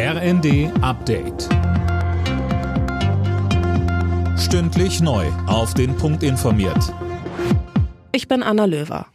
RND Update. Stündlich neu. Auf den Punkt informiert. Ich bin Anna Löwer.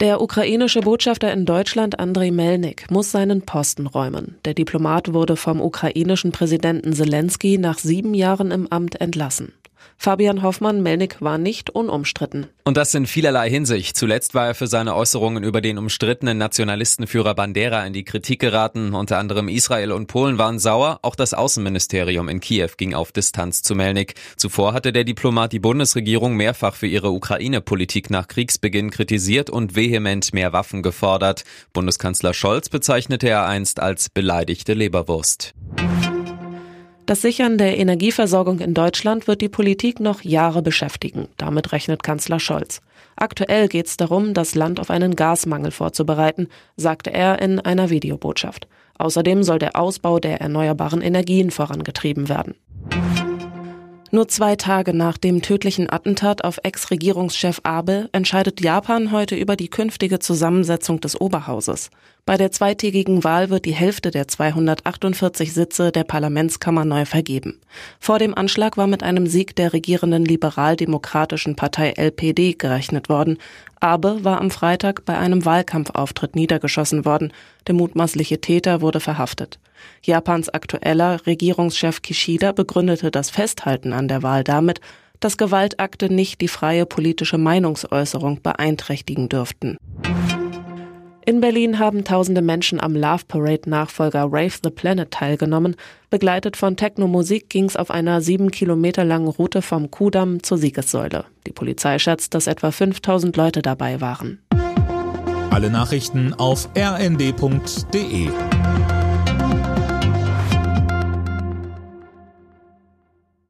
Der ukrainische Botschafter in Deutschland Andrei Melnik muss seinen Posten räumen. Der Diplomat wurde vom ukrainischen Präsidenten Zelensky nach sieben Jahren im Amt entlassen. Fabian Hoffmann, Melnik war nicht unumstritten. Und das in vielerlei Hinsicht. Zuletzt war er für seine Äußerungen über den umstrittenen Nationalistenführer Bandera in die Kritik geraten. Unter anderem Israel und Polen waren sauer. Auch das Außenministerium in Kiew ging auf Distanz zu Melnik. Zuvor hatte der Diplomat die Bundesregierung mehrfach für ihre Ukraine-Politik nach Kriegsbeginn kritisiert und vehement mehr Waffen gefordert. Bundeskanzler Scholz bezeichnete er einst als beleidigte Leberwurst. Das Sichern der Energieversorgung in Deutschland wird die Politik noch Jahre beschäftigen. Damit rechnet Kanzler Scholz. Aktuell geht es darum, das Land auf einen Gasmangel vorzubereiten, sagte er in einer Videobotschaft. Außerdem soll der Ausbau der erneuerbaren Energien vorangetrieben werden. Nur zwei Tage nach dem tödlichen Attentat auf Ex-Regierungschef Abe entscheidet Japan heute über die künftige Zusammensetzung des Oberhauses. Bei der zweitägigen Wahl wird die Hälfte der 248 Sitze der Parlamentskammer neu vergeben. Vor dem Anschlag war mit einem Sieg der regierenden liberal-demokratischen Partei LPD gerechnet worden. Abe war am Freitag bei einem Wahlkampfauftritt niedergeschossen worden. Der mutmaßliche Täter wurde verhaftet. Japans aktueller Regierungschef Kishida begründete das Festhalten an der Wahl damit, dass Gewaltakte nicht die freie politische Meinungsäußerung beeinträchtigen dürften. In Berlin haben tausende Menschen am Love Parade Nachfolger Rave the Planet teilgenommen. Begleitet von Techno-Musik ging es auf einer sieben Kilometer langen Route vom Kudamm zur Siegessäule. Die Polizei schätzt, dass etwa 5000 Leute dabei waren. Alle Nachrichten auf rnd.de